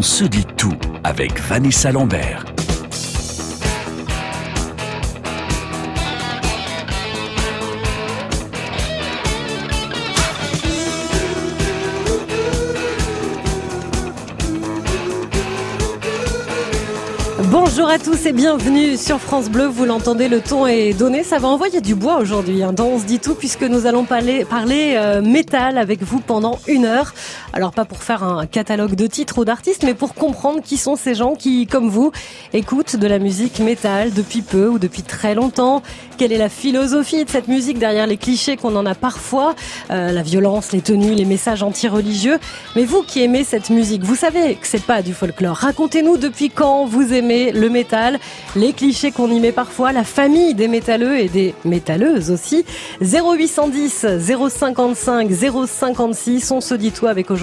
On se dit tout avec Vanessa Lambert. Bonjour à tous et bienvenue sur France Bleu. Vous l'entendez, le ton est donné. Ça va envoyer du bois aujourd'hui hein, dans On se dit tout puisque nous allons parler, euh, métal avec vous pendant une heure. Alors pas pour faire un catalogue de titres ou d'artistes, mais pour comprendre qui sont ces gens qui, comme vous, écoutent de la musique métal depuis peu ou depuis très longtemps. Quelle est la philosophie de cette musique derrière les clichés qu'on en a parfois, euh, la violence, les tenues, les messages anti-religieux? Mais vous qui aimez cette musique, vous savez que c'est pas du folklore. Racontez-nous depuis quand vous aimez le métal, les clichés qu'on y met parfois, la famille des métalleux et des métalleuses aussi. 0810 055 056, on se dit avec aujourd'hui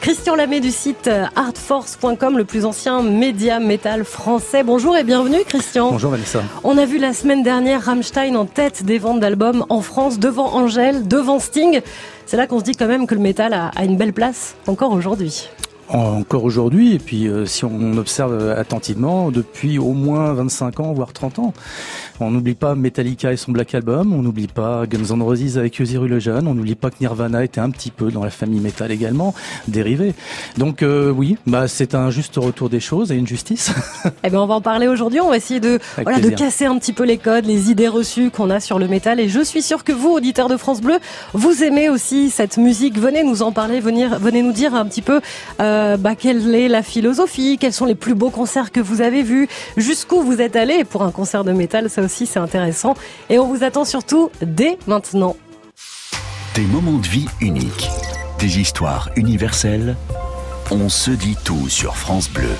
Christian Lamé du site artforce.com, le plus ancien média métal français. Bonjour et bienvenue Christian. Bonjour Vanessa. On a vu la semaine dernière Rammstein en tête des ventes d'albums en France, devant Angèle, devant Sting. C'est là qu'on se dit quand même que le métal a, a une belle place encore aujourd'hui encore aujourd'hui, et puis euh, si on observe attentivement, depuis au moins 25 ans, voire 30 ans. On n'oublie pas Metallica et son Black Album, on n'oublie pas Guns N' Roses avec Ozzy Jeune, on n'oublie pas que Nirvana était un petit peu dans la famille métal également, dérivé. Donc euh, oui, bah c'est un juste retour des choses et une justice. eh ben on va en parler aujourd'hui, on va essayer de voilà, de casser un petit peu les codes, les idées reçues qu'on a sur le métal et je suis sûr que vous auditeurs de France Bleu, vous aimez aussi cette musique. Venez nous en parler, venir venez nous dire un petit peu euh, bah, quelle est la philosophie, quels sont les plus beaux concerts que vous avez vus, jusqu'où vous êtes allé? Pour un concert de métal, ça aussi c'est intéressant. Et on vous attend surtout dès maintenant. Des moments de vie uniques, des histoires universelles. On se dit tout sur France Bleu.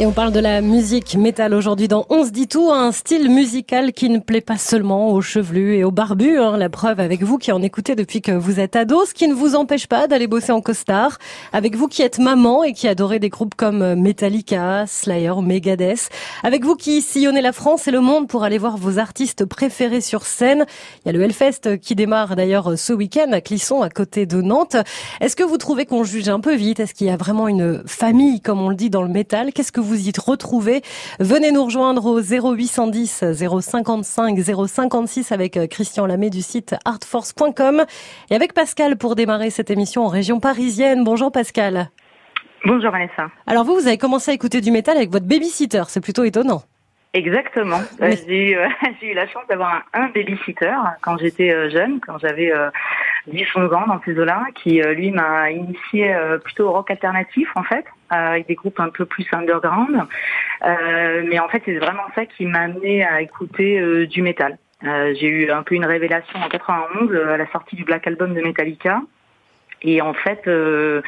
Et on parle de la musique métal aujourd'hui dans On se dit tout, un style musical qui ne plaît pas seulement aux chevelus et aux barbus. Hein, la preuve avec vous qui en écoutez depuis que vous êtes ado, ce qui ne vous empêche pas d'aller bosser en costard. Avec vous qui êtes maman et qui adorez des groupes comme Metallica, Slayer, Megadeth. Avec vous qui sillonnez la France et le monde pour aller voir vos artistes préférés sur scène. Il y a le Hellfest qui démarre d'ailleurs ce week-end à Clisson, à côté de Nantes. Est-ce que vous trouvez qu'on juge un peu vite? Est-ce qu'il y a vraiment une famille, comme on le dit dans le métal? Qu'est-ce que vous vous y retrouvez. Venez nous rejoindre au 0810 055 056 avec euh, Christian Lamé du site artforce.com et avec Pascal pour démarrer cette émission en région parisienne. Bonjour Pascal. Bonjour Vanessa. Alors vous, vous avez commencé à écouter du métal avec votre babysitter, c'est plutôt étonnant. Exactement. Euh, j'ai eu, eu, la chance d'avoir un, un babysitter quand j'étais euh, jeune, quand j'avais 10-11 ans dans ces eaux-là, qui lui m'a initié plutôt au rock alternatif en fait avec des groupes un peu plus underground. Euh, mais en fait, c'est vraiment ça qui m'a amené à écouter euh, du métal. Euh, j'ai eu un peu une révélation en 91 à la sortie du Black Album de Metallica. Et en fait, de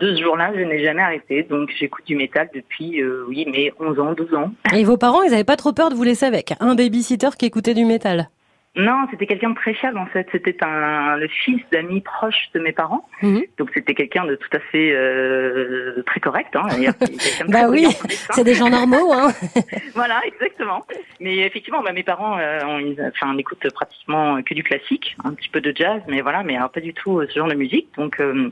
ce jour-là, je n'ai jamais arrêté. Donc, j'écoute du métal depuis, oui, mais 11 ans, 12 ans. Et vos parents, ils n'avaient pas trop peur de vous laisser avec un babysitter qui écoutait du métal? Non, c'était quelqu'un de très fiable en fait. C'était un le fils d'amis proches de mes parents, mhm. donc c'était quelqu'un de tout à fait euh, très correct. Hein, bah oui, c'est des gens normaux. Hein. voilà, exactement. Mais effectivement, bah, mes parents, euh, on, enfin, on écoute pratiquement que du classique, un petit peu de jazz, mais voilà, mais pas du tout euh, ce genre de musique. Donc euh,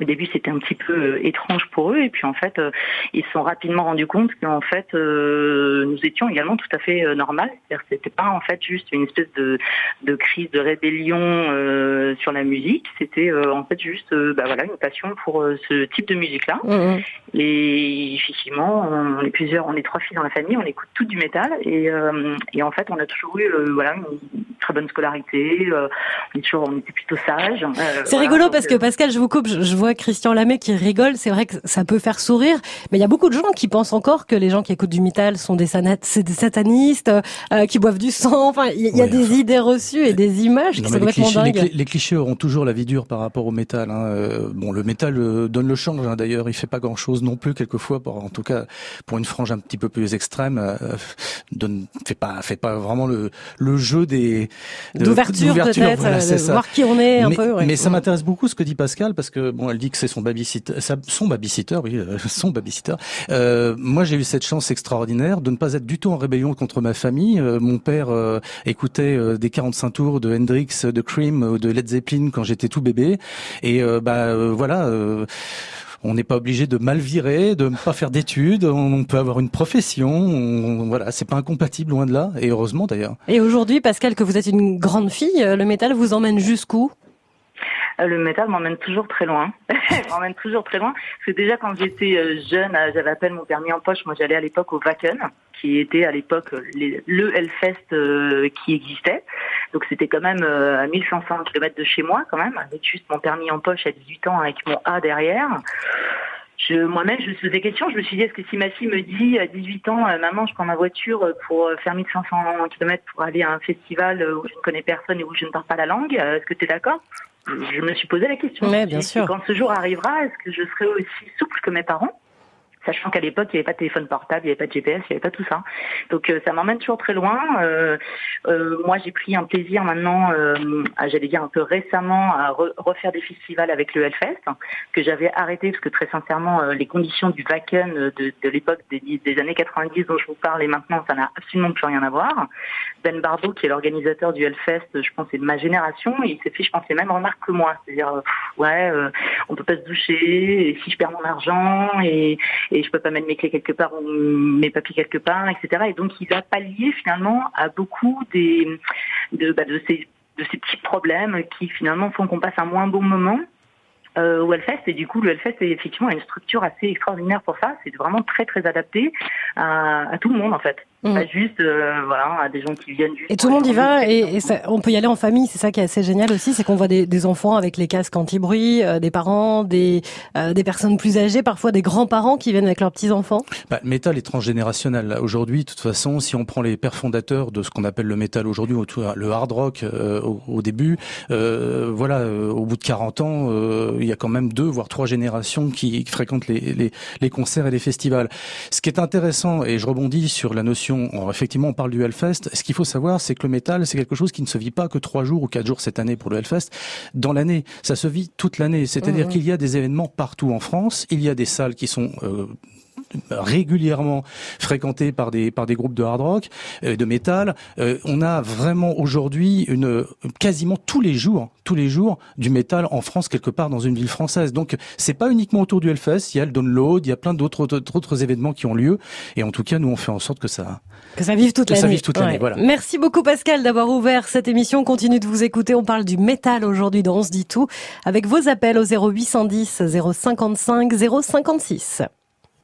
au début, c'était un petit peu euh, étrange pour eux, et puis en fait, euh, ils se sont rapidement rendus compte qu'en fait, euh, nous étions également tout à fait normal. C'est-à-dire c'était pas en fait juste une espèce de, de crise de rébellion sur la musique. C'était en fait juste, bah voilà, une passion pour ce type de musique-là. Mmh, mmh. Et effectivement, on est plusieurs, on est trois filles dans la famille, on écoute tout du métal, et, et en fait, on a toujours eu, voilà, une très bonne scolarité. on est toujours, on était plutôt sages. C'est rigolo parce que Pascal, je vous coupe, je, vois Christian Lamé qui rigole, c'est vrai que ça peut faire sourire, mais il y a beaucoup de gens qui pensent encore que les gens qui écoutent du métal sont des, des satanistes, euh, qui boivent du sang. Enfin, il y, a des idées reçues et des images qui sont complètement dingues. Les, clichés auront toujours la vie dure par rapport au métal. Hein. Euh, bon, le métal euh, donne le change. Hein. D'ailleurs, il fait pas grand-chose non plus quelquefois. Pour, en tout cas, pour une frange un petit peu plus extrême, euh, donne, fait pas, fait pas vraiment le, le jeu des d'ouverture peut-être, voilà, de voir qui on est un peu. Mais ça m'intéresse beaucoup ce que dit Pascal parce que bon, elle dit que c'est son babysitter, son babysitter, oui, euh, son babysitter. Euh, moi, j'ai eu cette chance extraordinaire de ne pas être du tout en rébellion contre ma famille. Euh, mon père euh, écoutait des 45 tours de Hendrix, de Cream, de Led Zeppelin quand j'étais tout bébé, et bah voilà On n'est pas obligé de mal virer, de ne pas faire d'études. On peut avoir une profession. On, voilà, c'est pas incompatible loin de là. Et heureusement d'ailleurs. Et aujourd'hui, Pascal, que vous êtes une grande fille, le métal vous emmène jusqu'où? euh, le métal m'emmène toujours très loin. m'emmène toujours très loin. Parce que déjà quand j'étais euh, jeune, euh, j'avais à peine mon permis en poche. Moi, j'allais à l'époque au Wacken, qui était à l'époque le Hellfest qui existait. Donc c'était quand même à 1500 km de chez moi, quand même, avec juste mon permis en poche à 18 ans avec mon A derrière. Je, moi-même, je me des questions. Je me suis dit, est-ce que si ma fille me dit à 18 ans, maman, je prends ma voiture pour faire 1500 km pour aller à un festival où je ne connais personne et où je ne parle pas la langue, est-ce que tu es d'accord? Je me suis posé la question. Mais bien sûr. Quand ce jour arrivera, est-ce que je serai aussi souple que mes parents? Sachant qu'à l'époque, il n'y avait pas de téléphone portable, il n'y avait pas de GPS, il n'y avait pas tout ça. Donc euh, ça m'emmène toujours très loin. Euh, euh, moi, j'ai pris un plaisir maintenant, j'allais dire un peu récemment, à refaire des festivals avec le Hellfest, que j'avais arrêté parce que très sincèrement, les conditions du Wacken de, de l'époque des, des, années 90 dont je vous parle et maintenant, ça n'a absolument plus rien à voir. Ben Bardo, qui est l'organisateur du Hellfest, je pense, c'est de ma génération, et il s'est fait, je pense, les mêmes remarques que moi. C'est-à-dire, ouais, on peut pas se doucher, et si je perds mon argent, et et je peux pas mettre mes clés quelque part ou mes papiers quelque part, etc. Et donc il va pallier finalement à beaucoup des de, bah, de ces de ces petits problèmes qui finalement font qu'on passe un moins bon moment euh, au Hellfest. Et du coup le Hellfest est effectivement une structure assez extraordinaire pour ça. C'est vraiment très très adapté à, à tout le monde en fait Mmh. Pas juste, euh, voilà, à des gens qui viennent juste. Et tout le monde y va, et, ça, on peut y aller en famille. C'est ça qui est assez génial aussi, c'est qu'on voit des, des, enfants avec les casques anti-bruit, euh, des parents, des, euh, des personnes plus âgées, parfois des grands-parents qui viennent avec leurs petits-enfants. Bah, le métal est transgénérationnel. Aujourd'hui, de toute façon, si on prend les pères fondateurs de ce qu'on appelle le métal aujourd'hui, le hard rock au, au, début, voilà, au bout de 40 ans, il y a quand même deux, voire trois générations qui fréquentent les, les, les concerts et les festivals. Ce qui est intéressant, et je rebondis sur la notion effectivement, on parle du Hellfest. Ce qu'il faut savoir, c'est que le métal, c'est quelque chose qui ne se vit pas que trois jours ou quatre jours cette année pour le Hellfest. Dans l'année, ça se vit toute l'année. C'est-à-dire mmh. qu'il y a des événements partout en France. Il y a des salles qui sont euh, régulièrement fréquenté par des par des groupes de hard rock, euh, de métal. Euh, on a vraiment aujourd'hui une quasiment tous les jours, tous les jours du métal en France quelque part dans une ville française. Donc c'est pas uniquement autour du Hellfest, il y a le Download, il y a plein d'autres d'autres événements qui ont lieu et en tout cas nous on fait en sorte que ça que ça vive toute l'année. Ça vive toute l'année, voilà. Merci beaucoup Pascal d'avoir ouvert cette émission. On continue de vous écouter. On parle du métal aujourd'hui dans On se dit tout avec vos appels au 0810 055 056.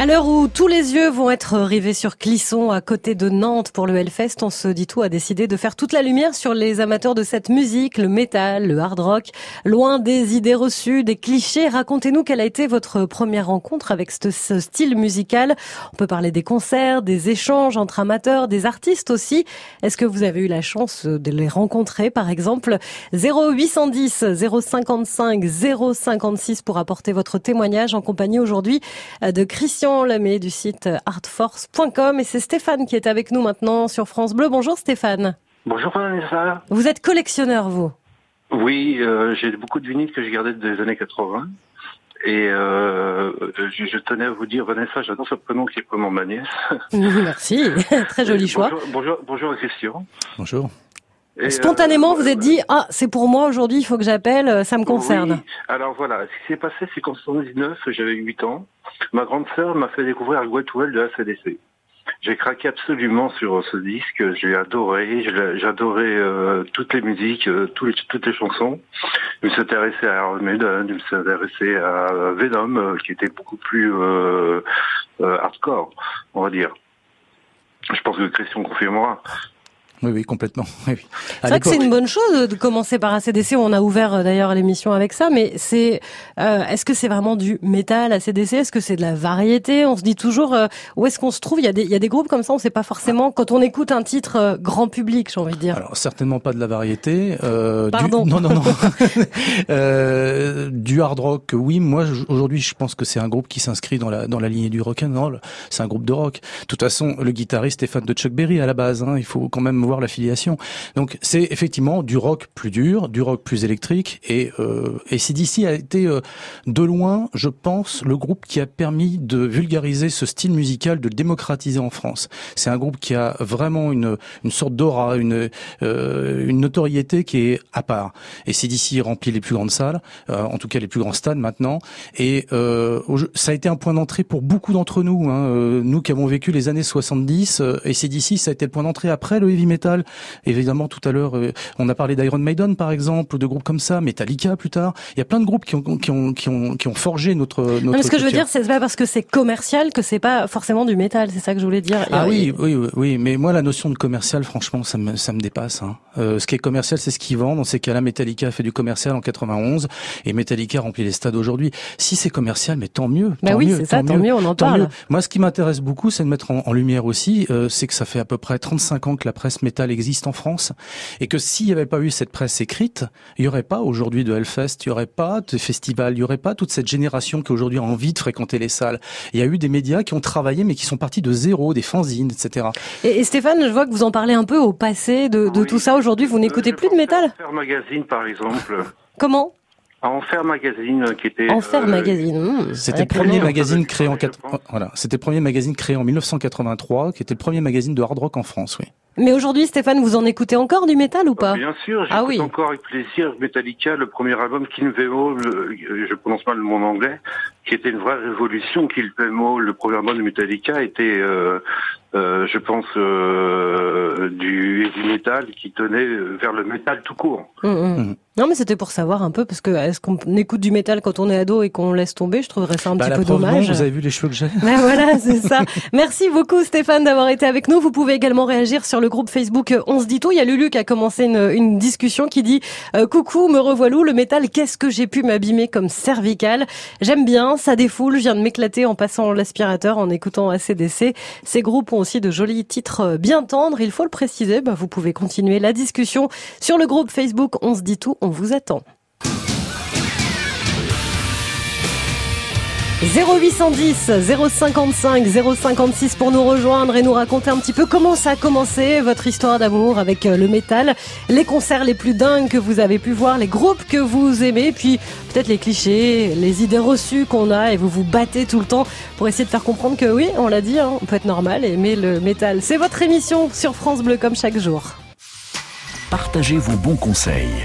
À l'heure où tous les yeux vont être rivés sur Clisson, à côté de Nantes, pour le Hellfest, on se dit tout a décidé de faire toute la lumière sur les amateurs de cette musique, le métal, le hard rock, loin des idées reçues, des clichés. Racontez-nous quelle a été votre première rencontre avec ce, style musical. On peut parler des concerts, des échanges entre amateurs, des artistes aussi. Est-ce que vous avez eu la chance de les rencontrer, par exemple? 0810 055 056 pour apporter votre témoignage en compagnie aujourd'hui de Christian Lamé du site artforce.com et c'est Stéphane qui est avec nous maintenant sur France Bleu. Bonjour Stéphane. Bonjour Vanessa. Vous êtes collectionneur vous Oui, euh, j'ai beaucoup de vinyles que j'ai gardés des années 80. Et euh, je, tenais à vous dire, Vanessa, j'adore ce prénom qui est comme ma nièce. Merci, très joli choix. Bonjour, bonjour, bonjour Christian. Bonjour. Spontanément, vous êtes dit, ah, c'est pour moi aujourd'hui, il faut que j'appelle, ça me concerne. Alors voilà, ce qui s'est passé, c'est qu'en 79, j'avais 8 ans. Ma grande sœur m'a fait découvrir le Well de ACDC. J'ai craqué absolument sur ce disque, j'ai adoré, euh, toutes les musiques, euh, toutes, les, toutes les chansons. Je me suis intéressé à Iron Maiden, je me suis intéressé à Venom, euh, qui était beaucoup plus hardcore, on va dire. Je pense que Christian confirmera. Oui, oui, complètement. Oui, C'est vrai que c'est une bonne chose de commencer par ACDC. On a ouvert euh, d'ailleurs l'émission avec ça, mais c'est euh, est-ce que c'est vraiment du métal ACDC Est-ce que c'est de la variété? On se dit toujours euh, où est-ce qu'on se trouve? Il y a des il y a des groupes comme ça, on sait pas forcément quand on écoute un titre grand public, j'ai envie de dire. Alors certainement pas de la variété. Pardon. Du, non, non, non. du hard rock, oui. Moi aujourd'hui, je pense que c'est un groupe qui s'inscrit dans la dans la lignée du rock and roll. C'est un groupe de rock. De toute façon, le guitariste est fan de Chuck Berry à la base. Hein. Il faut quand même l'affiliation. Donc c'est effectivement du rock plus dur, du rock plus électrique, et euh, et CDC a été euh, de loin, je pense, le groupe qui a permis de vulgariser ce style musical, de le démocratiser en France. C'est un groupe qui a vraiment une une sorte d'aura, une euh, une notoriété qui est à part. Et CDC remplit les plus grandes salles, euh, en tout cas les plus grands stades maintenant, et euh, ça a été un point d'entrée pour beaucoup d'entre nous, hein, euh, nous qui avons vécu les années 70, et CDC ça a été le point d'entrée après le heavy metal. Évidemment, tout à l'heure, on a parlé d'Iron Maiden par exemple, ou de groupes comme ça, Metallica plus tard. Il y a plein de groupes qui ont qui ont qui ont, qui ont forgé notre notre. Non, mais ce que je veux dire, c'est pas parce que c'est commercial que c'est pas forcément du métal. C'est ça que je voulais dire. Ah oui, oui, oui, oui, mais moi la notion de commercial, franchement, ça me ça me dépasse. Hein. Euh, ce qui est commercial, c'est ce qu'ils vendent. Dans ces cas-là, Metallica a fait du commercial en 91 et Metallica remplit les stades aujourd'hui. Si c'est commercial, mais tant mieux. Bah oui, c'est ça, tant mieux, on en parle. Moi, ce qui m'intéresse beaucoup, c'est de mettre en, lumière aussi, euh, c'est que ça fait à peu près 35 ans que la presse métal existe en France et que s'il n'y avait pas eu cette presse écrite, il n'y aurait pas aujourd'hui de Hellfest, il n'y aurait pas de festival, il n'y aurait pas toute cette génération qui aujourd'hui a envie de fréquenter les salles. Il y a eu des médias qui ont travaillé mais qui sont partis de zéro, des fanzines, etc. Et, Stéphane, je vois que vous en parlez un peu au passé de, de tout ça. Aujourd'hui, vous n'écoutez plus de métal Enfer Magazine, par exemple. Comment? Enfer Magazine, qui était. Enfer euh, Magazine. Hmm, c'était le premier magazine créé en voilà, c'était le premier magazine créé en 1983, qui était le premier magazine de hard rock en France, oui. Mais aujourd'hui, Stéphane, vous en écoutez encore du métal ou pas? Bien sûr, j'écoute ah oui. encore avec plaisir Metallica, le premier album King Vemo, je prononce mal le mot anglais, qui était une vraie révolution. King Vemo, le premier album de Metallica, était, euh, euh, je pense, euh, du heavy metal qui tenait vers le métal tout court. Hum, hum. Non, mais c'était pour savoir un peu, parce que est-ce qu'on écoute du métal quand on est ado et qu'on laisse tomber? Je trouverais ça un bah, petit peu dommage. vous avez vu les cheveux que j'ai bah, Voilà, c'est ça. Merci beaucoup Stéphane d'avoir été avec nous. Vous pouvez également réagir sur le groupe Facebook On se dit tout. Il y a Lulu qui a commencé une, une discussion qui dit euh, Coucou, me revoilà, le métal, qu'est-ce que j'ai pu m'abîmer comme cervical? J'aime bien, ça défoule, je viens de m'éclater en passant l'aspirateur, en écoutant ACDC. Ces groupes ont aussi de jolis titres euh, bien tendres, il faut le préciser. Bah, vous pouvez continuer la discussion sur le groupe Facebook On se dit tout on vous attend. 0810 055 056 pour nous rejoindre et nous raconter un petit peu comment ça a commencé votre histoire d'amour avec euh, le métal, les concerts les plus dingues que vous avez pu voir, les groupes que vous aimez, puis peut-être les clichés, les idées reçues qu'on a et vous vous battez tout le temps pour essayer de faire comprendre que oui, on l'a dit, hein, on peut être normal et aimer le métal. C'est votre émission sur France Bleu comme chaque jour. Partagez vos bons conseils.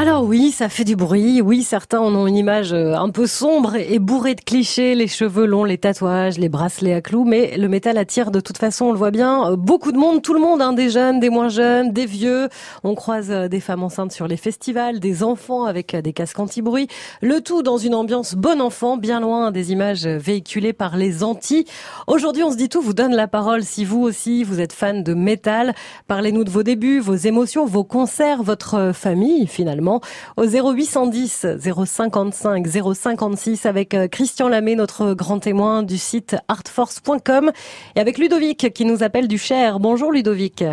Alors oui, ça fait du bruit. Oui, certains en ont une image euh, un peu sombre et bourrée de clichés, les cheveux longs, les tatouages, les bracelets à clous. Mais le métal attire de toute façon, on le voit bien, euh, beaucoup de monde, tout le monde, hein, des jeunes, des moins jeunes, des vieux. On croise euh, des femmes enceintes sur les festivals, des enfants avec des casques anti-bruit. Le tout dans une ambiance bon enfant, bien loin des images véhiculées par les anti. Aujourd'hui, on se dit tout, vous donne la parole si vous aussi, vous êtes fan de métal. Parlez-nous de vos débuts, vos émotions, vos concerts, votre famille finalement au 0810 055 056 avec euh, Christian Lamé, notre grand témoin du site artforce.com et avec Ludovic qui nous appelle du Cher. Bonjour Ludovic.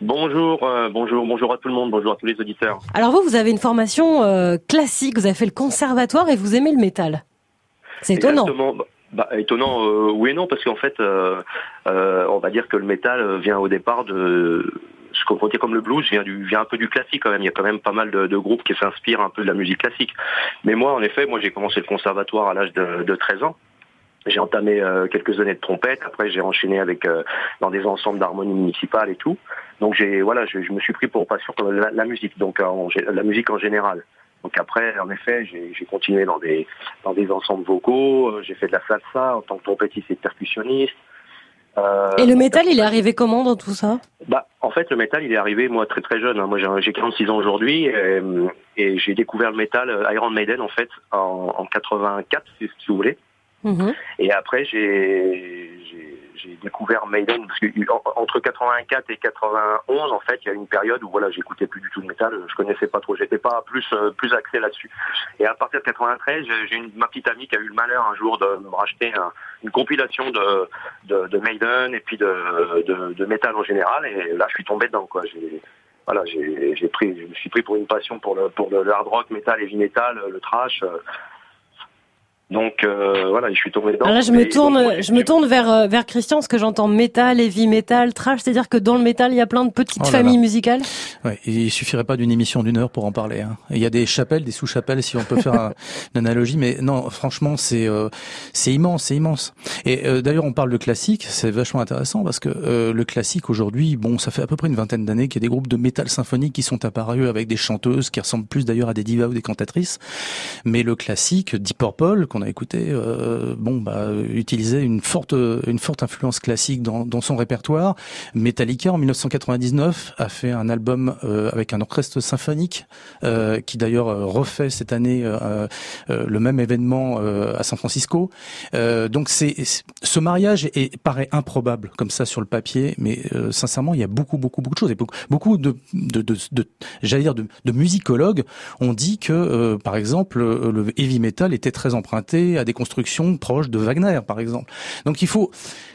Bonjour, euh, bonjour, bonjour à tout le monde, bonjour à tous les auditeurs. Alors vous, vous avez une formation euh, classique, vous avez fait le conservatoire et vous aimez le métal. C'est étonnant. Bah, bah, étonnant, oui et non, parce qu'en fait, on va dire que le métal vient au départ de ce qu'on dire comme le blues vient, du, vient un peu du classique quand même. Il y a quand même pas mal de, groupes qui s'inspirent un peu de la musique classique. Mais moi, en effet, moi j'ai commencé le conservatoire à l'âge de, 13 ans. J'ai entamé euh, quelques années de trompette. Après, j'ai enchaîné avec euh, dans des ensembles d'harmonie municipale et tout. Donc j'ai voilà, je, me suis pris pour passion pour la, musique, donc la musique en général. Donc après, en effet, j'ai continué dans des dans des ensembles vocaux. Euh, j'ai fait de la salsa en tant que trompettiste et percussionniste. Euh, et le métal, il est arrivé comment dans tout ça Bah, en fait, le métal, il est arrivé moi très très jeune. Hein. Moi, j'ai 46 ans aujourd'hui et, j'ai découvert le métal euh, Iron Maiden en fait en, en 84, si, vous voulez. Mhm. Et après, j'ai j'ai découvert Maiden parce que entre 84 et 91 en fait il y a une période où voilà j'écoutais plus du tout de métal je connaissais pas trop j'étais pas plus euh, plus axé là-dessus et à partir de 93 j'ai ma petite amie qui a eu le malheur un jour de me racheter une compilation de, de, Maiden et puis de, de, métal en général et là je suis tombé dedans quoi j'ai voilà, j'ai pris, je me suis pris pour une passion pour le pour le, hard rock, metal, heavy metal, le trash. Donc euh, voilà, je suis tombé dedans. Alors là, je me tourne, je me tourne vers euh, vers Christian, parce que j'entends métal, heavy metal, trash, c'est-à-dire que dans le métal, il y a plein de petites oh familles musicales. Ouais, il suffirait pas d'une émission d'une heure pour en parler. Hein. Il y a des chapelles, des sous-chapelles, si on peut faire une analogie, mais non, franchement, c'est euh, c'est immense, c'est immense. Et d'ailleurs, on parle de classique, c'est vachement intéressant parce que le classique aujourd'hui, bon, ça fait à peu près une vingtaine d'années qu'il y a des groupes de métal symphonique qui sont apparus avec des chanteuses qui ressemblent plus d'ailleurs à des divas ou des cantatrices, mais le classique, Deep Purple, qu'on a écouté, euh, bon, bah, utilisait une forte, une forte influence classique dans, dans son répertoire. Metallica, en 1999, a fait un album euh, avec un orchestre symphonique, euh, qui d'ailleurs refait cette année le même événement à San Francisco. donc c'est ce mariage est, paraît improbable comme ça sur le papier, mais sincèrement, il y a beaucoup, beaucoup, beaucoup de choses. Et beaucoup, beaucoup de, de, de, de j'allais dire, de, de musicologues ont dit que, par exemple, le heavy metal était très emprunté à des constructions proches de Wagner, par exemple. Donc il faut,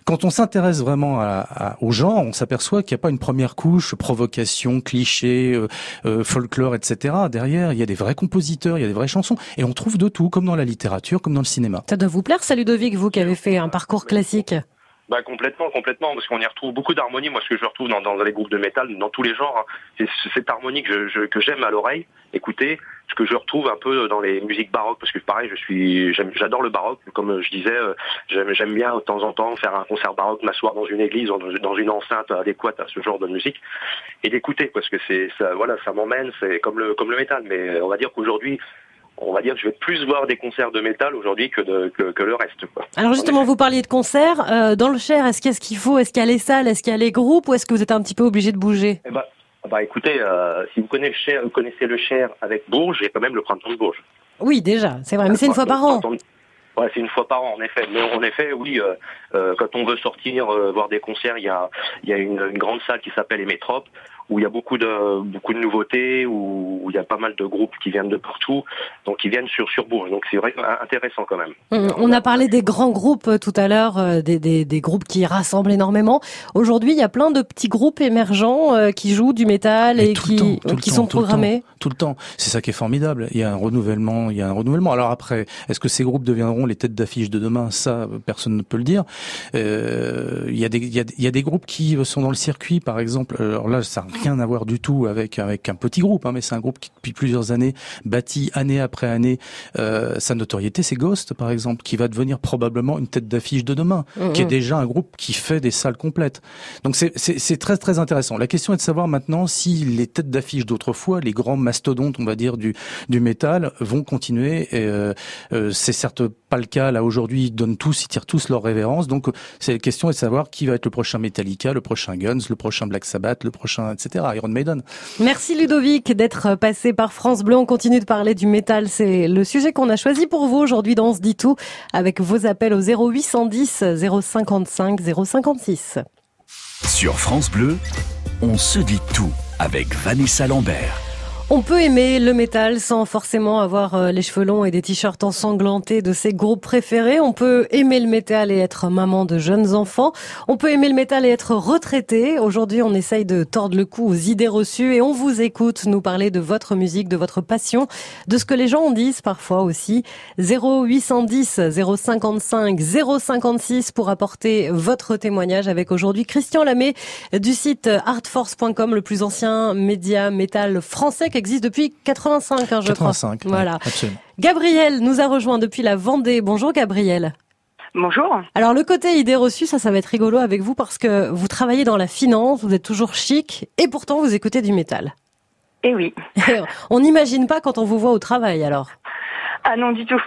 quand on s'intéresse vraiment à, au genre, on s'aperçoit qu'il n'y a pas une première couche, provocation, cliché, euh, euh, folklore, etc. Derrière, il y a des vrais compositeurs, il y a des vraies chansons, et on trouve de tout, comme dans la littérature, comme dans le cinéma. Ça doit vous plaire, ça, Ludovic, vous qui avez fait un parcours classique bah complètement, complètement, parce qu'on y retrouve beaucoup d'harmonie. Moi, ce que je retrouve dans, dans les groupes de métal, dans tous les genres, hein, c'est cette harmonie que je, que j'aime à l'oreille, écouter, ce que je retrouve un peu dans les musiques baroques, parce que pareil, je suis, j'adore le baroque, comme je disais, euh, j'aime bien de temps en temps faire un concert baroque, m'asseoir dans une église, dans une enceinte adéquate à ce genre de musique, et d'écouter, parce que c'est, ça, voilà, ça m'emmène, c'est comme le, comme le métal. Mais on va dire qu'aujourd'hui, on va dire que je vais plus voir des concerts de métal aujourd'hui que, que, le reste. Quoi. Alors justement, vous parliez de concerts. Euh, dans le Cher, est-ce qu'il ce faut? Est-ce qu'il y a les salles? Est-ce qu'il y a les groupes? Ou est-ce que vous êtes un petit peu obligé de bouger? Eh ben, bah, écoutez, euh, si vous connaissez le, Cher, vous connaissez le Cher avec Bourges, il y a quand même le printemps de Bourges. Oui, déjà, c'est vrai, mais c'est une fois par an. Ouais, c'est une fois par an, en effet. Mais en effet, oui, euh, euh, quand on veut sortir voir des concerts, il y a, y a une, une grande salle qui s'appelle les Métropes, où il y a beaucoup de beaucoup de nouveautés, où, il y a pas mal de groupes qui viennent de partout, donc ils viennent sur sur Bourges. Donc c'est vrai intéressant quand même. Hum, on a parlé des grands groupes euh, tout à l'heure, euh, des, des, des, groupes qui rassemblent énormément. Aujourd'hui, il y a plein de petits groupes émergents euh, qui jouent du métal et qui qui sont programmés tout le temps. C'est ça qui est formidable. Il y a un renouvellement, il y a un renouvellement. Alors après, est-ce que ces groupes deviendront les têtes d'affiche de demain? Ça, personne ne peut le dire. Euh, il y a des il y a, il y a des groupes qui sont dans le circuit, par exemple. Alors là, ça rien à voir du tout avec avec un petit groupe, hein, mais c'est un groupe qui depuis plusieurs années bâtit année après année euh, sa notoriété. C'est Ghost, par exemple, qui va devenir probablement une tête d'affiche de demain, mmh, qui est déjà un groupe qui fait des salles complètes. Donc c'est c'est très très intéressant. La question est de savoir maintenant si les têtes d'affiche d'autrefois, les grands mastodontes, on va dire du du métal, vont continuer. Et, euh, euh, c'est certes pas le cas là aujourd'hui. Ils donnent tous, ils tirent tous leur révérence. Donc c'est la question est de savoir qui va être le prochain Metallica, le prochain Guns, le prochain Black Sabbath, le prochain etc. Iron Maiden. Merci Ludovic d'être passé par France Bleu. On continue de parler du métal. C'est le sujet qu'on a choisi pour vous aujourd'hui dans On se dit tout avec vos appels au 0810 055 056. Sur France Bleu, on se dit tout avec Vanessa Lambert. On peut aimer le métal sans forcément avoir euh, les cheveux longs et des t-shirts ensanglantés de ses groupes préférés. On peut aimer le métal et être maman de jeunes enfants. On peut aimer le métal et être retraité. Aujourd'hui, on essaye de tordre le cou aux idées reçues et on vous écoute nous parler de votre musique, de votre passion, de ce que les gens en disent parfois aussi. 0810 055 056 pour apporter votre témoignage avec aujourd'hui Christian Lamé du site artforce.com, le plus ancien média métal français existe depuis 85, hein, je 85, crois. Voilà. absolument. Gabriel nous a rejoint depuis la Vendée. Bonjour Gabriel. Bonjour. Alors le côté idée reçue, ça, ça va être rigolo avec vous parce que vous travaillez dans la finance, vous êtes toujours chic et pourtant vous écoutez du métal. Eh oui. on n'imagine pas quand on vous voit au travail alors. Ah non, du tout.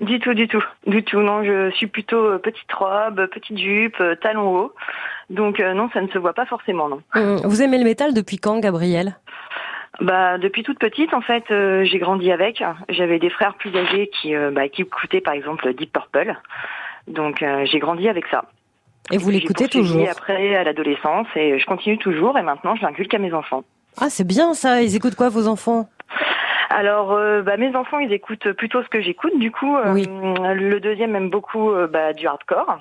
Du tout, du tout, du tout. Non, je suis plutôt euh, petite robe, petite jupe, euh, talon haut. Donc euh, non, ça ne se voit pas forcément, non. Hum, vous aimez le métal depuis quand, Gabriel? Bah depuis toute petite en fait, j'ai grandi avec. J'avais des frères plus âgés qui bah, qui écoutaient par exemple Deep Purple. Donc j'ai grandi avec ça. Et vous l'écoutez toujours? Après à l'adolescence et je continue toujours et maintenant je l'inculque à mes enfants. Ah c'est bien ça. Ils écoutent quoi vos enfants? Alors, euh, bah, mes enfants, ils écoutent plutôt ce que j'écoute. Du coup, euh, le deuxième aime beaucoup euh, bah, du hardcore.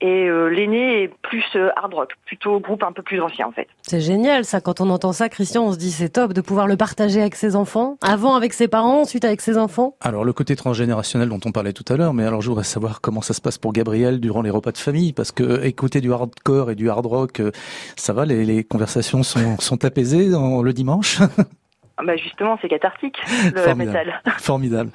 Et euh, l'aîné est plus euh, hard rock, plutôt groupe un peu plus ancien en fait. C'est génial ça, quand on entend ça, Christian, on se dit c'est top de pouvoir le partager avec ses enfants, avant avec ses parents, ensuite avec ses enfants. Alors le côté transgénérationnel dont on parlait tout à l'heure, mais alors je voudrais savoir comment ça se passe pour Gabriel durant les repas de famille, parce que écouter du hardcore et du hard rock, ça va, les, les conversations sont, sont apaisées dans, le dimanche? bah justement, c'est cathartique le Formidable. métal. Formidable.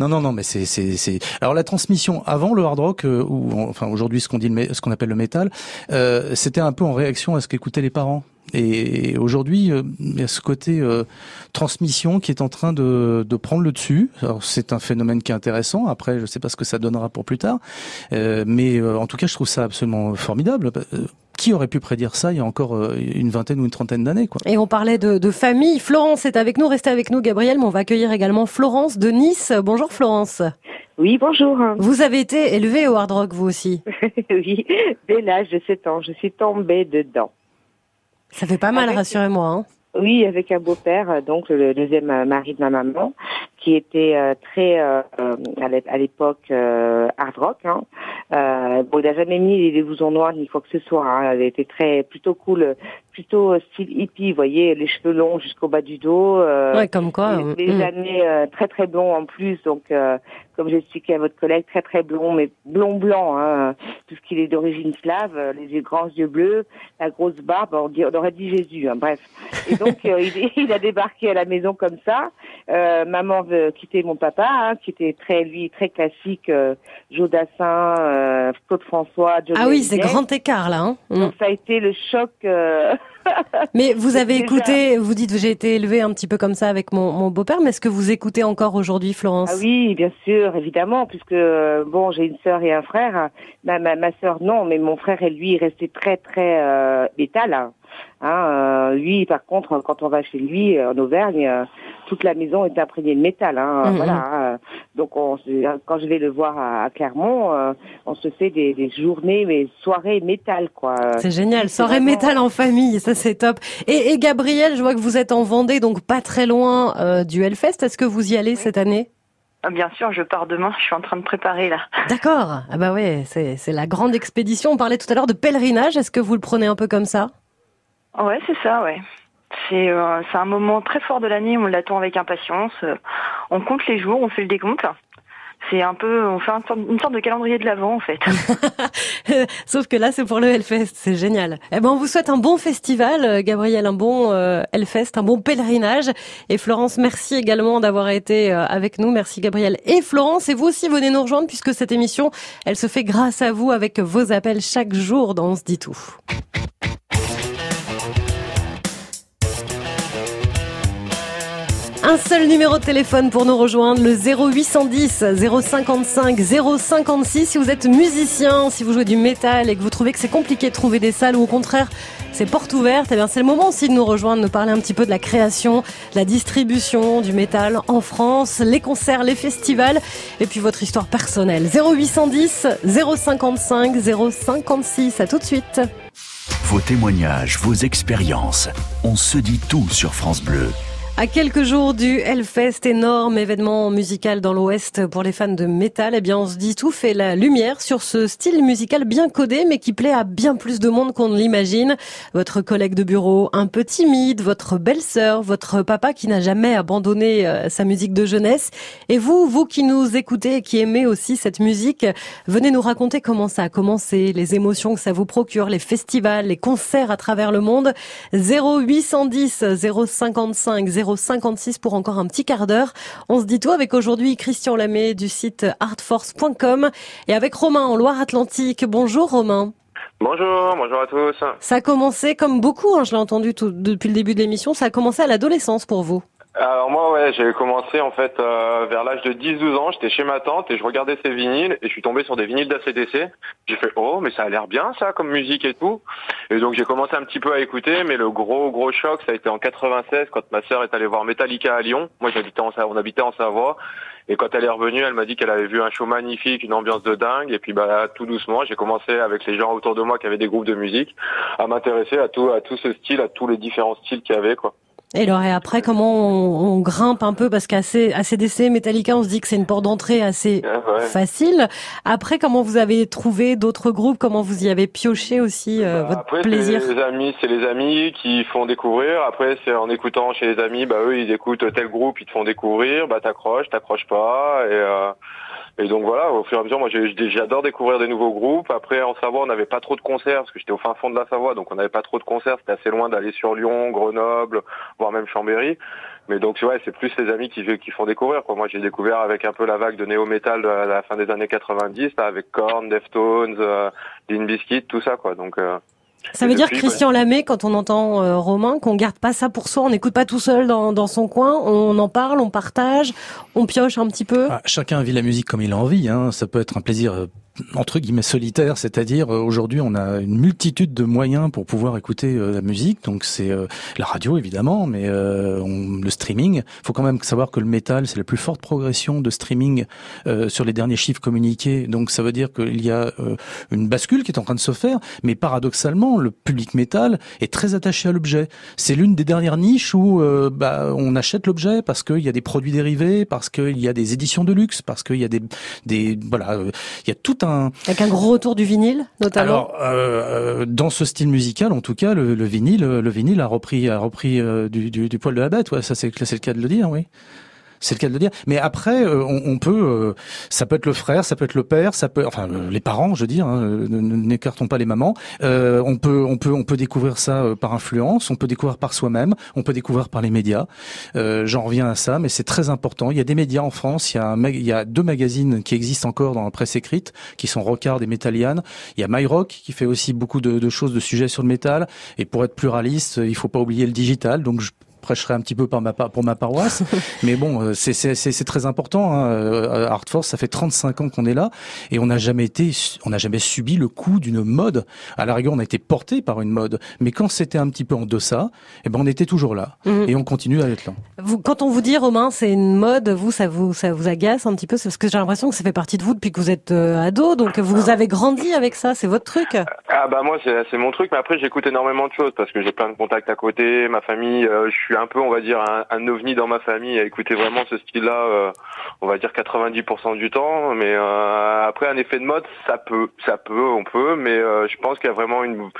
Non, non, non, mais c'est, c'est, c'est. Alors la transmission avant le hard rock euh, ou enfin aujourd'hui ce qu'on dit, ce qu'on appelle le métal, euh, c'était un peu en réaction à ce qu'écoutaient les parents. Et aujourd'hui, euh, il y a ce côté euh, transmission qui est en train de, de prendre le dessus. Alors c'est un phénomène qui est intéressant. Après, je ne sais pas ce que ça donnera pour plus tard, euh, mais en tout cas, je trouve ça absolument formidable qui aurait pu prédire ça il y a encore euh, une vingtaine ou une trentaine d'années quoi. Et on parlait de, de, famille. Florence est avec nous. Restez avec nous, Gabriel. Mais on va accueillir également Florence de Nice. Bonjour Florence. Oui, bonjour. Vous avez été élevée au hard rock, vous aussi Oui, dès l'âge de 7 ans, je suis tombée dedans. Ça fait pas mal, rassurez-moi. Hein. Oui, avec un beau-père, donc le deuxième mari de ma maman, qui était euh, très euh, à l'époque hard rock. Hein. Euh, bon, il n'a jamais mis les blousons noirs ni quoi que ce soit. Hein. Elle était très plutôt cool, plutôt style hippie, vous voyez, les cheveux longs jusqu'au bas du dos. Euh, ouais, comme quoi. Les, mm. années euh, très très blonds en plus, donc euh, comme j'expliquais à votre collègue, très très blond, mais blond blanc, hein, tout ce qui est d'origine slave, les yeux, grands yeux bleus, la grosse barbe, on, on aurait dit Jésus, hein, bref. Et donc il, il, a débarqué à la maison comme ça. maman veut quitter mon papa, hein, qui était très lui très classique, Jodassin euh, Claude François. ah oui, c'est grand écart là. Hein Donc ça a été le choc. Euh, mais vous avez écouté, vous dites j'ai été élevée un petit peu comme ça avec mon, mon beau-père, mais est-ce que vous écoutez encore aujourd'hui, Florence? Ah oui, bien sûr, évidemment, puisque bon, j'ai une sœur et un frère. Ma, ma, ma sœur non, mais mon frère et lui, il restait très très euh, métal. Hein. Hein, euh, lui, par contre, quand on va chez lui euh, en Auvergne, euh, toute la maison est imprégnée de métal. Hein, mhm. Voilà. Hein. donc, on, quand je vais le voir à, Clermont, on se fait des, des, journées, mais soirées métal, quoi. C'est génial, soirée métal en famille, ça c'est top. Et, et, Gabriel, je vois que vous êtes en Vendée, donc pas très loin du Hellfest. Est-ce que vous y allez cette année? Ah, Bien sûr, je pars demain. Je suis en train de préparer là. D'accord. Ah bah ouais, c'est la grande expédition. On parlait tout à l'heure de pèlerinage. Est-ce que vous le prenez un peu comme ça? Ouais, c'est ça, ouais. C'est euh, un moment très fort de l'année, on l'attend avec impatience. On compte les jours, on fait le décompte. C'est un peu, on fait une sorte de calendrier de l'avant en fait. Sauf que là, c'est pour le Hellfest, c'est génial. Eh ben, on vous souhaite un bon festival, euh, Gabriel, un bon euh, Hellfest, un bon pèlerinage. Et Florence, merci également d'avoir été euh, avec nous. Merci Gabriel et Florence. Et vous aussi, venez nous rejoindre puisque cette émission, elle se fait grâce à vous avec vos appels chaque jour dans On se dit tout. Un seul numéro de téléphone pour nous rejoindre, le 0810 055 056. Si vous êtes musicien, si vous jouez du métal et que vous trouvez que c'est compliqué de trouver des salles ou au contraire c'est porte ouverte, eh c'est le moment aussi de nous rejoindre, de nous parler un petit peu de la création, la distribution du métal en France, les concerts, les festivals et puis votre histoire personnelle. 0810 055 056. À tout de suite. Vos témoignages, vos expériences, on se dit tout sur France Bleu. À quelques jours du Hellfest, énorme événement musical dans l'Ouest pour les fans de métal, eh bien on se dit tout fait la lumière sur ce style musical bien codé mais qui plaît à bien plus de monde qu'on ne l'imagine. Votre collègue de bureau un peu timide, votre belle-sœur, votre papa qui n'a jamais abandonné euh, sa musique de jeunesse et vous, vous qui nous écoutez et qui aimez aussi cette musique, venez nous raconter comment ça a commencé, les émotions que ça vous procure, les festivals, les concerts à travers le monde. 0810 055 0 56 pour encore un petit quart d'heure. On se dit tout avec aujourd'hui Christian Lamé du site artforce.com et avec Romain en Loire-Atlantique. Bonjour Romain. Bonjour, bonjour à tous. Ça a commencé comme beaucoup, hein, je l'ai entendu tout, depuis le début de l'émission, ça a commencé à l'adolescence pour vous. Alors moi ouais, j'ai commencé en fait euh, vers l'âge de 10-12 ans, j'étais chez ma tante et je regardais ses vinyles et je suis tombé sur des vinyles d'ACDC. J'ai fait oh mais ça a l'air bien ça comme musique et tout. Et donc j'ai commencé un petit peu à écouter mais le gros gros choc ça a été en 96 quand ma sœur est allée voir Metallica à Lyon. Moi j'habitais en on habitait en Savoie et quand elle est revenue, elle m'a dit qu'elle avait vu un show magnifique, une ambiance de dingue. Et puis bah tout doucement, j'ai commencé avec les gens autour de moi qui avaient des groupes de musique à m'intéresser à tout à tout ce style, à tous les différents styles qu'il y avait quoi. Et alors et après comment on, grimpe un peu parce qu'à ACDC, Metallica, on se dit que c'est une porte d'entrée assez ah, facile. Après comment vous avez trouvé d'autres groupes, comment vous y avez pioché aussi euh, bah, votre après, plaisir? les amis, c'est les amis qui font découvrir. Après c'est en écoutant chez les amis, bah eux ils écoutent tel groupe, ils te font découvrir, bah t'accroches, t'accroches pas. Et euh, et donc voilà, au fur et à mesure, moi j'adore découvrir des nouveaux groupes. Après en Savoie, on n'avait pas trop de concerts parce que j'étais au fin fond de la Savoie, donc on n'avait pas trop de concerts. C'était assez loin d'aller sur Lyon, Grenoble, voire même Chambéry. Mais donc ouais, c'est plus les amis qui, qui font découvrir. Quoi. Moi j'ai découvert avec un peu la vague de néo-metal à la fin des années 90, avec Korn, Deftones, euh, Dean Biscuit, tout ça quoi. Donc euh, ça veut dire, Christian Lamé, quand on entend euh, Romain, qu'on garde pas ça pour soi, on n'écoute pas tout seul dans, dans, son coin, on en parle, on partage, on pioche un petit peu. Ah, chacun vit la musique comme il a envie. Hein. Ça peut être un plaisir euh, entre guillemets solitaire, c'est-à-dire euh, aujourd'hui on a une multitude de moyens pour pouvoir écouter euh, la musique, donc c'est euh, la radio évidemment, mais le streaming. Faut quand même savoir que le métal c'est la plus forte progression de streaming sur les derniers chiffres communiqués, donc ça veut dire qu'il y a une bascule qui est en train de se faire, mais paradoxalement le public métal est très attaché à l'objet. C'est l'une des dernières niches où bah, on achète l'objet parce qu'il y a des produits dérivés, parce qu'il y a des éditions de luxe, parce qu'il y a des, des voilà, il y a tout un avec un gros retour du vinyle, notamment. Alors, euh, dans ce style musical, en tout cas, le, vinyle, le vinyle a repris, a repris euh, du, du, du, poil de la bête. Ouais, ça c'est le cas de le dire, oui. C'est le cas de le dire. Mais après, euh, on, peut, euh, ça peut être le frère, ça peut être le père, ça peut, enfin euh, les parents, je veux dire, hein, n'écartons pas les mamans. on peut, on peut, on peut découvrir ça par influence, on peut découvrir par soi-même, on peut découvrir par les médias. J'en reviens à ça, mais c'est très important. Il y a des médias en France, il y a, un, il y a deux magazines qui existent encore dans la presse écrite, qui sont Rockard et Metallian. Il y a MyRock qui fait aussi beaucoup de, de choses, de sujets sur le métal. Et pour être pluraliste, il faut pas oublier le digital. Donc je prêcherai un petit peu par ma, pour ma paroisse. mais bon, euh, c'est très important. Hein. Euh, Art Force, ça fait 35 ans qu'on est là et on n'a jamais été, on n'a jamais subi le coup d'une mode. À la rigueur, on a été porté par une mode, mais quand c'était un petit peu en deçà, eh ben on était toujours là mhm. et on continue à être là. Vous, quand on vous dit Romain, c'est une mode, vous ça vous ça vous agace un petit peu, parce que j'ai l'impression que ça fait partie de vous depuis que vous êtes euh, ado, donc vous avez grandi avec ça, c'est votre truc. Ah bah moi c'est mon truc, mais après j'écoute énormément de choses parce que j'ai plein de contacts à côté, ma famille, je suis un peu, on va dire, un, un, ovni dans ma famille à écouter vraiment ce style-là, euh, on va dire 90% du temps. Mais euh, après, un effet de mode, ça peut, ça peut, on peut, mais euh, je pense qu'il y a vraiment une,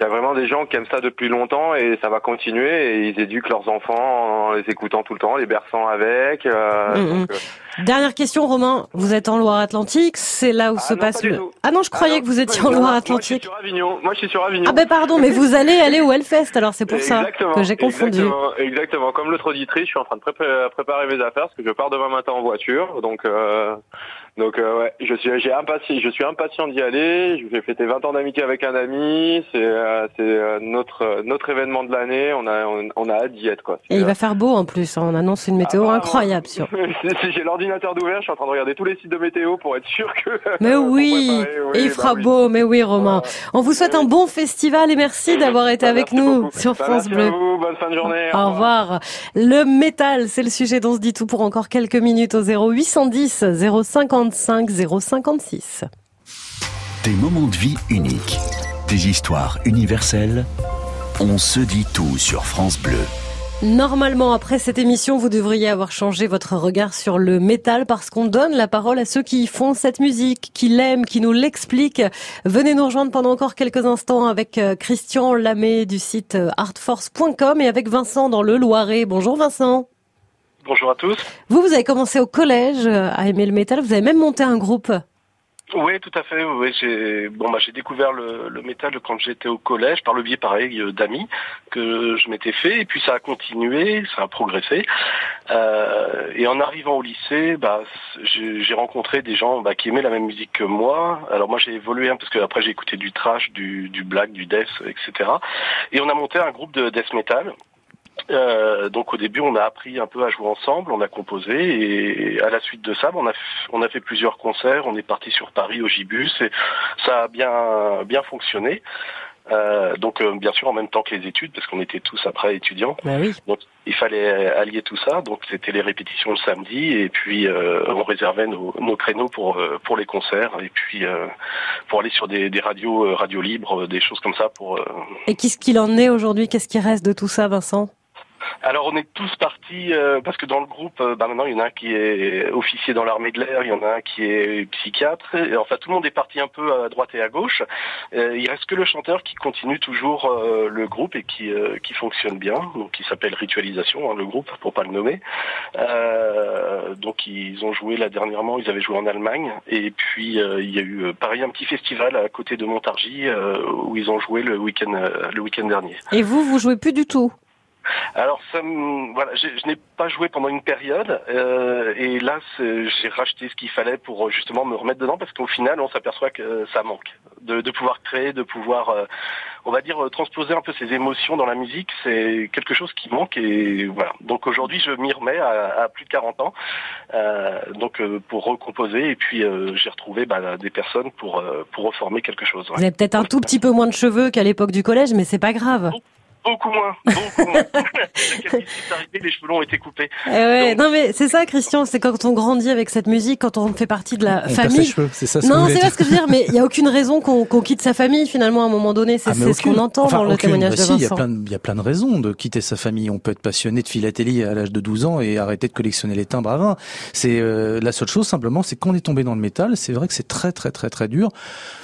il y a vraiment des gens qui aiment ça depuis longtemps et ça va continuer et ils éduquent leurs enfants en les écoutant tout le temps, les berçant avec. Mm, mm. Dernière question, Romain. Vous êtes en Loire-Atlantique, c'est là où ah se passe le. Ah non, je croyais que vous étiez en Loire-Atlantique. Moi, je suis sur Avignon. Moi, je suis sur Avignon. Ah ben pardon, mais vous allez aller au Hellfest, alors c'est pour ça que j'ai confondu. Exactement, exactement. Comme l'autre auditrice, je suis en train de préparer, mes affaires parce que je pars demain matin en voiture, donc. Euh... Donc euh, ouais, je suis j'ai impatient, je suis impatient d'y aller. Je vais fêter 20 ans d'amitié avec un ami. C'est euh, c'est euh, notre notre événement de l'année. On a on, a hâte d'y être quoi. Et il va faire beau en plus. Hein. On annonce une météo ah bah, incroyable sur. j'ai l'ordinateur d'ouvert, je suis en train de regarder tous les sites de météo pour être sûr que. Mais oui, il fera bah beau. Mais oui, Romain. On vous souhaite un bon festival et merci d'avoir été avec nous sur France Bleu. bonne fin de journée. Au, revoir. Le métal, c'est le sujet dont se dit tout pour encore quelques minutes au 0810 050 056. Des moments de vie uniques, des histoires universelles. On se dit tout sur France Bleu. Normalement, après cette émission, vous devriez avoir changé votre regard sur le métal parce qu'on donne la parole à ceux qui font cette musique, qui l'aiment, qui nous l'expliquent. Venez nous rejoindre pendant encore quelques instants avec euh, Christian Lamé du site euh, artforce.com et avec Vincent dans le Loiret. Bonjour Vincent. Bonjour à tous. Vous, vous avez commencé au collège euh, à aimer le métal. Vous avez même monté un groupe. Oui, tout à fait. Oui, j'ai bon bah j'ai découvert le, le métal quand j'étais au collège par le biais pareil euh, d'amis que je m'étais fait et puis ça a continué, ça a progressé. Euh, et en arrivant au lycée, bah j'ai rencontré des gens bah, qui aimaient la même musique que moi. Alors moi j'ai évolué hein, parce que après j'ai écouté du trash, du, du black, du death, etc. Et on a monté un groupe de death metal euh, donc au début, on a appris un peu à jouer ensemble, on a composé et à la suite de ça, on a on a fait plusieurs concerts. On est parti sur Paris au Gibus et ça a bien bien fonctionné. Euh, donc euh, bien sûr en même temps que les études parce qu'on était tous après étudiants. Bah oui. Donc il fallait allier tout ça. Donc c'était les répétitions le samedi et puis euh, on réservait nos, nos, créneaux pour pour les concerts et puis pour aller sur des, des radios radios libres, des choses comme ça pour. Et qu'est-ce qu'il en est aujourd'hui? Qu'est-ce qui reste de tout ça, Vincent? Alors on est tous partis parce que dans le groupe, bah, maintenant il y en a un qui est officier dans l'armée de l'air, il y en a un qui est psychiatre. Et, enfin tout le monde est parti un peu à droite et à gauche. il reste que le chanteur qui continue toujours le groupe et qui qui fonctionne bien, donc qui s'appelle Ritualisation, hein, le groupe pour pas le nommer. donc ils ont joué là dernièrement, ils avaient joué en Allemagne et puis il y a eu pareil un petit festival à côté de Montargis où ils ont joué le week-end le week-end dernier. Et vous, vous jouez plus du tout alors, ça, voilà, je, n'ai pas joué pendant une période, euh, et là, j'ai racheté ce qu'il fallait pour justement me remettre dedans, parce qu'au final, on s'aperçoit que ça manque de, pouvoir créer, de pouvoir, euh, on va dire, transposer un peu ses émotions dans la musique. C'est quelque chose qui manque, et voilà. Donc aujourd'hui, je m'y remets à, plus de 40 ans, euh, donc pour recomposer, et puis j'ai retrouvé bah, des personnes pour pour reformer quelque chose. Vous avez peut-être un tout petit peu moins de cheveux qu'à l'époque du collège, mais c'est pas grave. Beaucoup moins, beaucoup moins. les cheveux longs ont été coupés. Eh ouais, non mais c'est ça, Christian, c'est quand on grandit avec cette musique, quand on fait partie de la famille. c'est ça. non, c'est pas ce que je veux dire, mais il y a aucune raison qu'on quitte sa famille finalement à un moment donné. C'est ah, ce qu'on entend dans le témoignage bah, de Vincent. Il y a plein de, il y a plein de raisons de quitter sa famille. On peut être passionné de philatélie à l'âge de 12 ans et arrêter de collectionner les timbres à vin. C'est euh, la seule chose simplement, c'est qu'on est tombé dans le métal. C'est vrai que c'est très très très très dur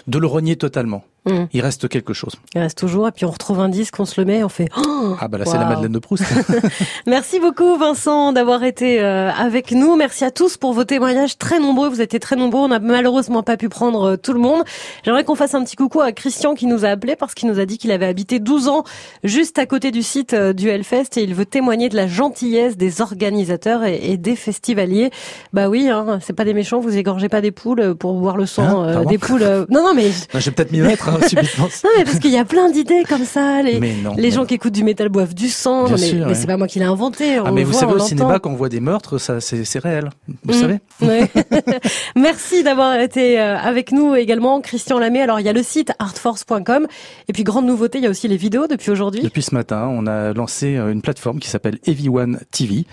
de le renier totalement. Mm. Il reste quelque chose. Il reste toujours, et puis on retrouve un disque, on se le met, on fait. Oh, ah bah là c'est la Madeleine de Proust. Merci beaucoup Vincent d'avoir été euh, avec nous. Merci à tous pour vos témoignages très nombreux. Vous étiez très nombreux. On n'a malheureusement pas pu prendre euh, tout le monde. J'aimerais qu'on fasse un petit coucou à Christian qui nous a appelé parce qu'il nous a dit qu'il avait habité 12 ans juste à côté du site euh, du Hellfest et il veut témoigner de la gentillesse des organisateurs et, des festivaliers. Bah oui, hein, c'est pas des méchants. Vous égorgez pas des poules pour boire le sang hein, des poules. Non non mais. J'ai peut-être m'y mettre. Non, mais parce qu'il y a plein d'idées comme ça. Les, les gens qui écoute du métal boivent du sang. mais, mais c'est pas moi qui l'ai inventé. Ah, mais vous savez, au cinéma, quand on voit des meurtres, ça, c'est réel. Vous mm. savez. Merci d'avoir été euh, avec nous également, Christian Lamé. Alors, il y a le site artforce.com. Et puis, grande nouveauté, il y a aussi les vidéos depuis aujourd'hui. Depuis ce matin, on a lancé euh, une plateforme qui s'appelle Everyone TV.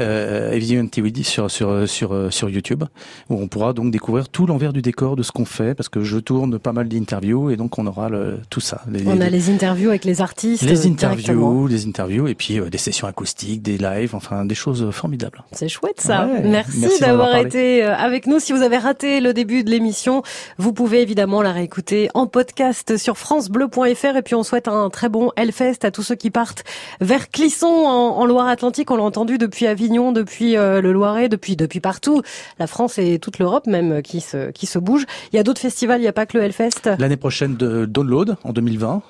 Euh, Everyone TV sur, sur, sur, sur YouTube, où on pourra donc découvrir tout l'envers du décor de ce qu'on fait, parce que je tourne pas mal d'interviews et donc on aura le, tout ça. on a les interviews avec les artistes. Les interviews, les interviews, et puis euh, des sessions acoustiques, des lives, enfin des choses formidables. C'est chouette ça. merci, d'avoir été euh, avec nous. Si vous avez raté le début de l'émission, vous pouvez évidemment la réécouter en podcast sur francebleu.fr. Et puis on souhaite un très bon Hellfest à tous ceux qui partent vers Clisson en, Loire-Atlantique. On l'a entendu depuis Avignon, depuis euh, le Loiret, depuis depuis partout. La France et toute l'Europe même qui se qui se bouge. Il y a d'autres festivals. Il n'y a pas que le Hellfest? L'année prochaine de Download en 2020.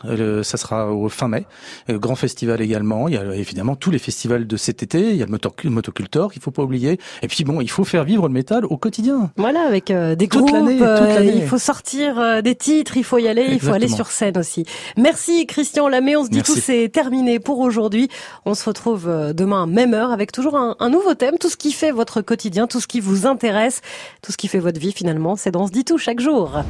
ça sera au fin mai. grand festival également. Il y a évidemment tous les festivals de cet été. Il y a le, motocultor qu'il faut pas oublier. Et puis bon, il faut faire vivre le métal au quotidien. Voilà, avec euh, des toute groupes. Euh, il faut sortir euh, des titres, il faut y aller, il faut aller sur scène aussi. Merci Christian Lamé. On se dit tout c'est terminé pour aujourd'hui. On se retrouve demain même heure avec toujours un, un nouveau thème. Tout ce qui fait votre quotidien, tout ce qui vous intéresse, tout ce qui fait votre vie finalement, c'est dans se dit tout chaque jour.